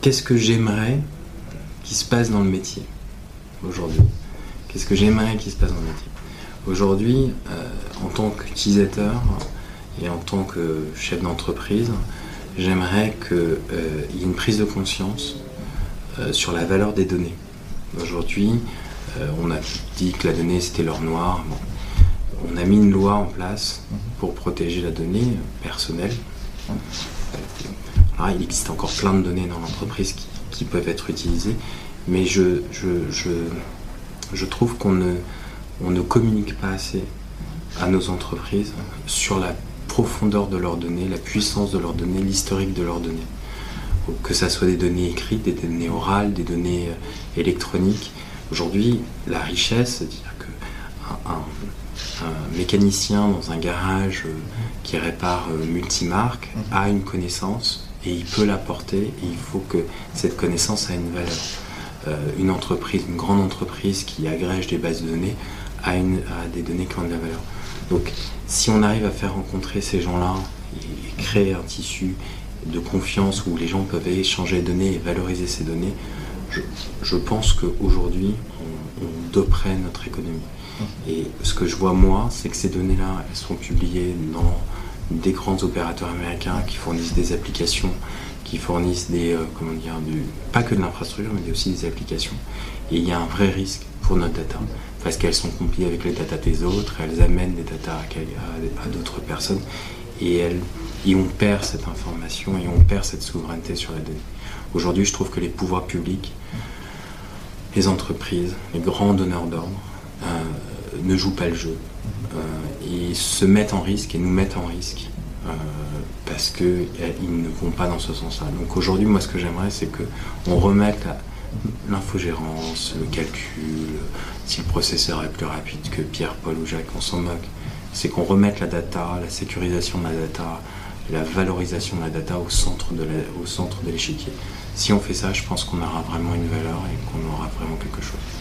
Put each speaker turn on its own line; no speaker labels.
qu'est-ce que j'aimerais qui se passe dans le métier aujourd'hui? Qu'est-ce que j'aimerais qui se passe dans le métier? Aujourd'hui, euh, en tant qu'utilisateur et en tant que chef d'entreprise, j'aimerais qu'il euh, y ait une prise de conscience euh, sur la valeur des données. Aujourd'hui, on a dit que la donnée c'était l'or noir. On a mis une loi en place pour protéger la donnée personnelle. Il existe encore plein de données dans l'entreprise qui, peuvent être utilisées, mais je, je trouve qu'on ne, on ne communique pas assez à nos entreprises sur la profondeur de leurs données, la puissance de leurs données, l'historique de leurs données. Que ce soit des données écrites, des données orales, des données euh, électroniques. Aujourd'hui, la richesse, c'est-à-dire qu'un un, mécanicien dans un garage euh, qui répare euh, multimarque mhm. a une connaissance et il peut l'apporter il faut que cette connaissance ait une valeur. une entreprise, une grande entreprise qui agrège des bases de données à, des données qui ont de la valeur. Donc si on arrive à faire rencontrer ces gens-là et créer un tissu de confiance où les gens peuvent échanger les données et valoriser ces données, je, pense qu'aujourd'hui, on, on doperait notre économie. Et ce que je vois moi, c'est que ces données-là, elles sont publiées dans des grands opérateurs américains qui fournissent des applications, qui fournissent des, euh, comment dire, pas que de l'infrastructure, mais aussi des applications. Et il y a un vrai risque pour notre data parce qu'elles sont compilées avec les data des autres, elles amènent des data à, d'autres personnes et, elles, et on perd cette information et on perd cette souveraineté sur les données. Aujourd'hui, je trouve que les pouvoirs publics, les entreprises, les grands donneurs d'ordre ne jouent pas le jeu euh, et se mettent en risque et nous mettent en risque euh, parce qu'ils ne vont pas dans ce sens-là. Donc aujourd'hui, moi, ce que j'aimerais, c'est qu'on remette l'infogérance, le calcul, si le processeur est plus rapide que Pierre, Paul ou Jacques, on s'en moque. C'est qu'on remette la data, la sécurisation de la data, la valorisation de la data au centre de l'échiquier. Si on fait ça, je pense qu'on aura vraiment une valeur et qu'on aura vraiment quelque chose.